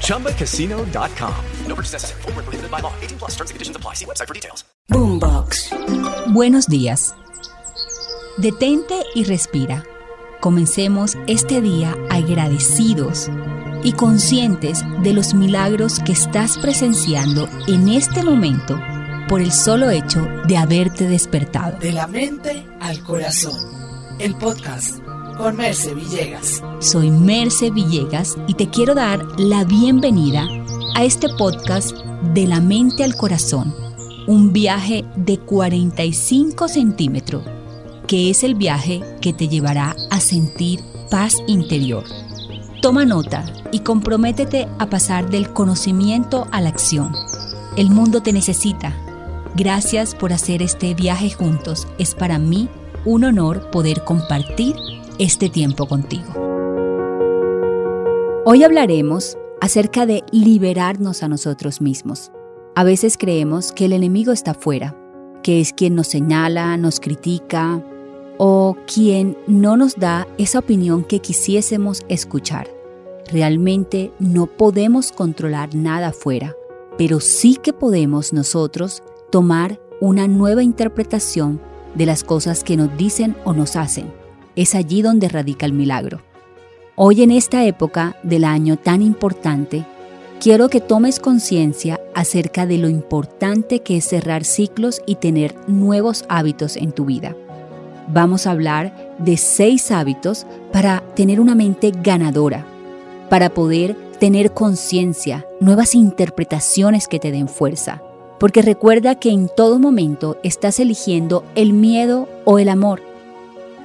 ChumbaCasino.com. No purchase necessary. Full prohibited by law. 18 plus terms and conditions apply. See website for details. Boombox. Buenos días. Detente y respira. Comencemos este día agradecidos y conscientes de los milagros que estás presenciando en este momento por el solo hecho de haberte despertado. De la mente al corazón. El podcast con Merce Villegas. Soy Merce Villegas y te quiero dar la bienvenida a este podcast de la mente al corazón. Un viaje de 45 centímetros, que es el viaje que te llevará a sentir paz interior. Toma nota y comprométete a pasar del conocimiento a la acción. El mundo te necesita Gracias por hacer este viaje juntos. Es para mí un honor poder compartir este tiempo contigo. Hoy hablaremos acerca de liberarnos a nosotros mismos. A veces creemos que el enemigo está afuera, que es quien nos señala, nos critica o quien no nos da esa opinión que quisiésemos escuchar. Realmente no podemos controlar nada afuera, pero sí que podemos nosotros tomar una nueva interpretación de las cosas que nos dicen o nos hacen. Es allí donde radica el milagro. Hoy en esta época del año tan importante, quiero que tomes conciencia acerca de lo importante que es cerrar ciclos y tener nuevos hábitos en tu vida. Vamos a hablar de seis hábitos para tener una mente ganadora, para poder tener conciencia, nuevas interpretaciones que te den fuerza porque recuerda que en todo momento estás eligiendo el miedo o el amor.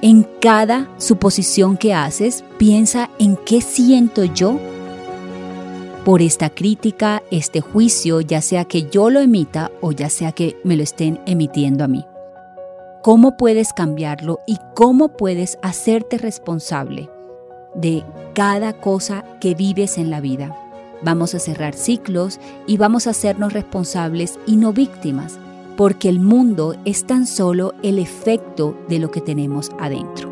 En cada suposición que haces, piensa en qué siento yo por esta crítica, este juicio, ya sea que yo lo emita o ya sea que me lo estén emitiendo a mí. ¿Cómo puedes cambiarlo y cómo puedes hacerte responsable de cada cosa que vives en la vida? Vamos a cerrar ciclos y vamos a hacernos responsables y no víctimas, porque el mundo es tan solo el efecto de lo que tenemos adentro.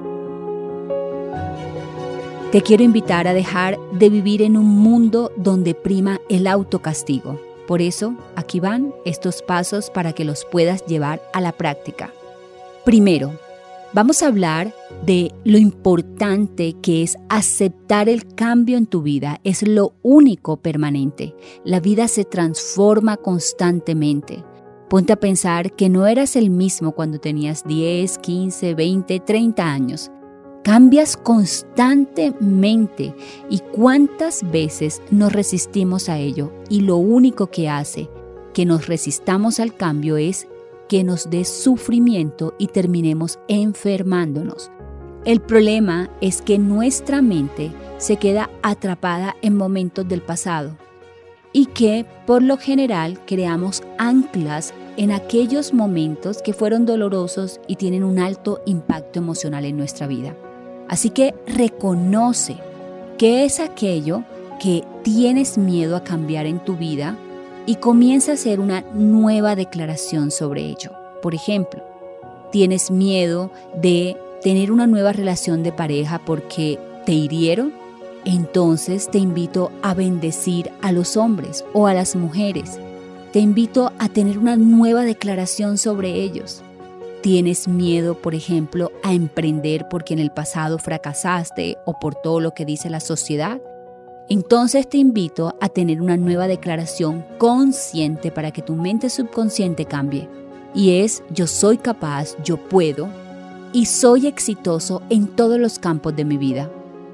Te quiero invitar a dejar de vivir en un mundo donde prima el autocastigo. Por eso, aquí van estos pasos para que los puedas llevar a la práctica. Primero, Vamos a hablar de lo importante que es aceptar el cambio en tu vida. Es lo único permanente. La vida se transforma constantemente. Ponte a pensar que no eras el mismo cuando tenías 10, 15, 20, 30 años. Cambias constantemente y cuántas veces nos resistimos a ello y lo único que hace que nos resistamos al cambio es que nos dé sufrimiento y terminemos enfermándonos. El problema es que nuestra mente se queda atrapada en momentos del pasado y que por lo general creamos anclas en aquellos momentos que fueron dolorosos y tienen un alto impacto emocional en nuestra vida. Así que reconoce qué es aquello que tienes miedo a cambiar en tu vida y comienza a hacer una nueva declaración sobre ello. Por ejemplo, tienes miedo de tener una nueva relación de pareja porque te hirieron, entonces te invito a bendecir a los hombres o a las mujeres. Te invito a tener una nueva declaración sobre ellos. Tienes miedo, por ejemplo, a emprender porque en el pasado fracasaste o por todo lo que dice la sociedad. Entonces te invito a tener una nueva declaración consciente para que tu mente subconsciente cambie. Y es yo soy capaz, yo puedo y soy exitoso en todos los campos de mi vida.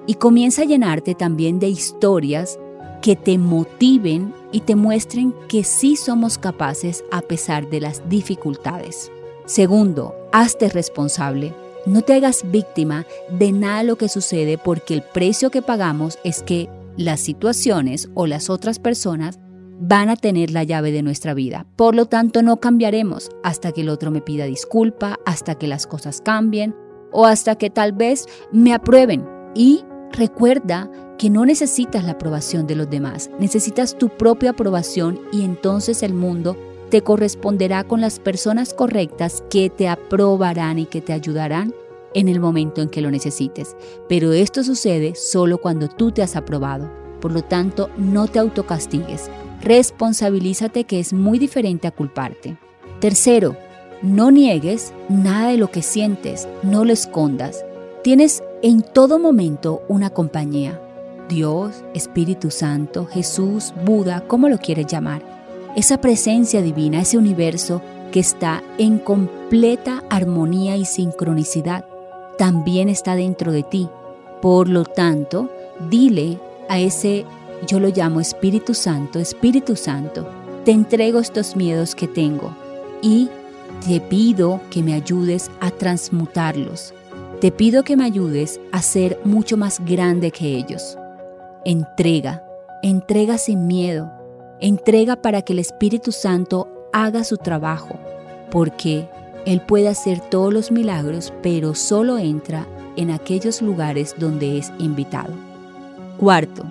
Y comienza a llenarte también de historias que te motiven y te muestren que sí somos capaces a pesar de las dificultades. Segundo, hazte responsable. No te hagas víctima de nada lo que sucede porque el precio que pagamos es que las situaciones o las otras personas van a tener la llave de nuestra vida. Por lo tanto, no cambiaremos hasta que el otro me pida disculpa, hasta que las cosas cambien o hasta que tal vez me aprueben. Y recuerda que no necesitas la aprobación de los demás, necesitas tu propia aprobación y entonces el mundo te corresponderá con las personas correctas que te aprobarán y que te ayudarán en el momento en que lo necesites. Pero esto sucede solo cuando tú te has aprobado. Por lo tanto, no te autocastigues. Responsabilízate que es muy diferente a culparte. Tercero, no niegues nada de lo que sientes, no lo escondas. Tienes en todo momento una compañía. Dios, Espíritu Santo, Jesús, Buda, como lo quieres llamar. Esa presencia divina, ese universo que está en completa armonía y sincronicidad, también está dentro de ti. Por lo tanto, dile a ese, yo lo llamo Espíritu Santo, Espíritu Santo, te entrego estos miedos que tengo y te pido que me ayudes a transmutarlos. Te pido que me ayudes a ser mucho más grande que ellos. Entrega, entrega sin miedo, entrega para que el Espíritu Santo haga su trabajo, porque Él puede hacer todos los milagros, pero solo entra en aquellos lugares donde es invitado. Cuarto,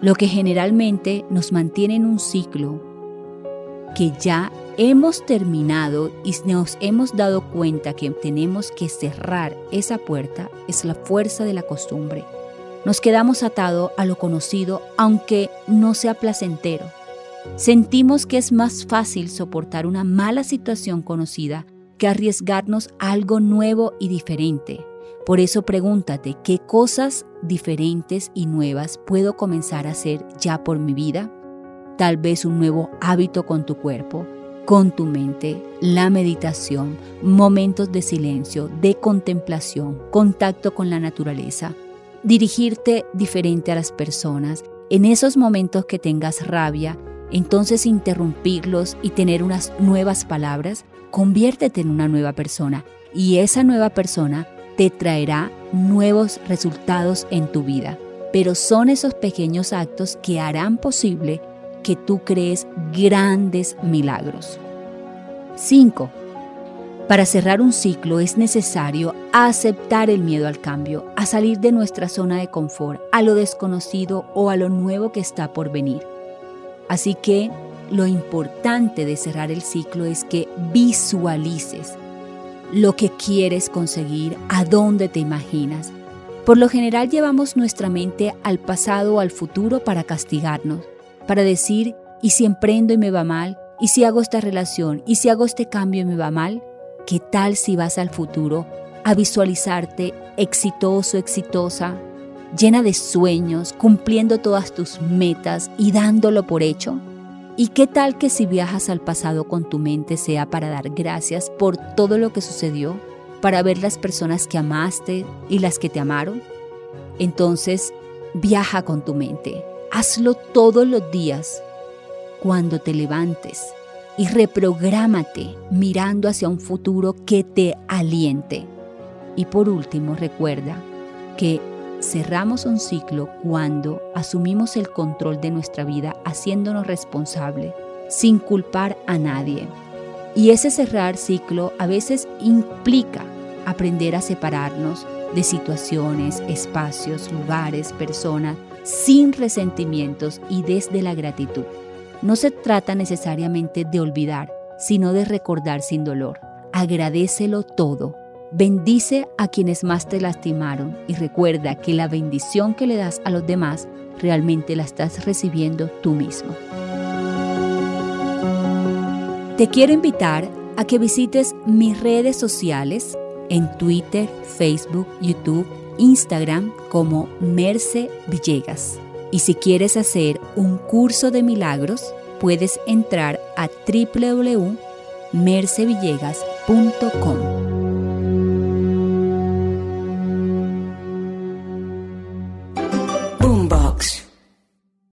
lo que generalmente nos mantiene en un ciclo que ya hemos terminado y nos hemos dado cuenta que tenemos que cerrar esa puerta es la fuerza de la costumbre. Nos quedamos atados a lo conocido aunque no sea placentero. Sentimos que es más fácil soportar una mala situación conocida que arriesgarnos algo nuevo y diferente. Por eso pregúntate qué cosas diferentes y nuevas puedo comenzar a hacer ya por mi vida. Tal vez un nuevo hábito con tu cuerpo, con tu mente, la meditación, momentos de silencio, de contemplación, contacto con la naturaleza, dirigirte diferente a las personas. En esos momentos que tengas rabia, entonces interrumpirlos y tener unas nuevas palabras, conviértete en una nueva persona y esa nueva persona te traerá nuevos resultados en tu vida. Pero son esos pequeños actos que harán posible que tú crees grandes milagros. 5. Para cerrar un ciclo es necesario aceptar el miedo al cambio, a salir de nuestra zona de confort, a lo desconocido o a lo nuevo que está por venir. Así que lo importante de cerrar el ciclo es que visualices lo que quieres conseguir, a dónde te imaginas. Por lo general llevamos nuestra mente al pasado o al futuro para castigarnos, para decir, ¿y si emprendo y me va mal? ¿Y si hago esta relación? ¿Y si hago este cambio y me va mal? ¿Qué tal si vas al futuro a visualizarte exitoso, exitosa, llena de sueños, cumpliendo todas tus metas y dándolo por hecho? ¿Y qué tal que si viajas al pasado con tu mente sea para dar gracias por todo lo que sucedió, para ver las personas que amaste y las que te amaron? Entonces, viaja con tu mente, hazlo todos los días, cuando te levantes, y reprográmate mirando hacia un futuro que te aliente. Y por último, recuerda que cerramos un ciclo cuando asumimos el control de nuestra vida haciéndonos responsable, sin culpar a nadie. Y ese cerrar ciclo a veces implica aprender a separarnos de situaciones, espacios, lugares, personas, sin resentimientos y desde la gratitud. No se trata necesariamente de olvidar, sino de recordar sin dolor. Agradecelo todo. Bendice a quienes más te lastimaron y recuerda que la bendición que le das a los demás realmente la estás recibiendo tú mismo. Te quiero invitar a que visites mis redes sociales en Twitter, Facebook, YouTube, Instagram como Merce Villegas. Y si quieres hacer un curso de milagros, puedes entrar a www.mercevillegas.com.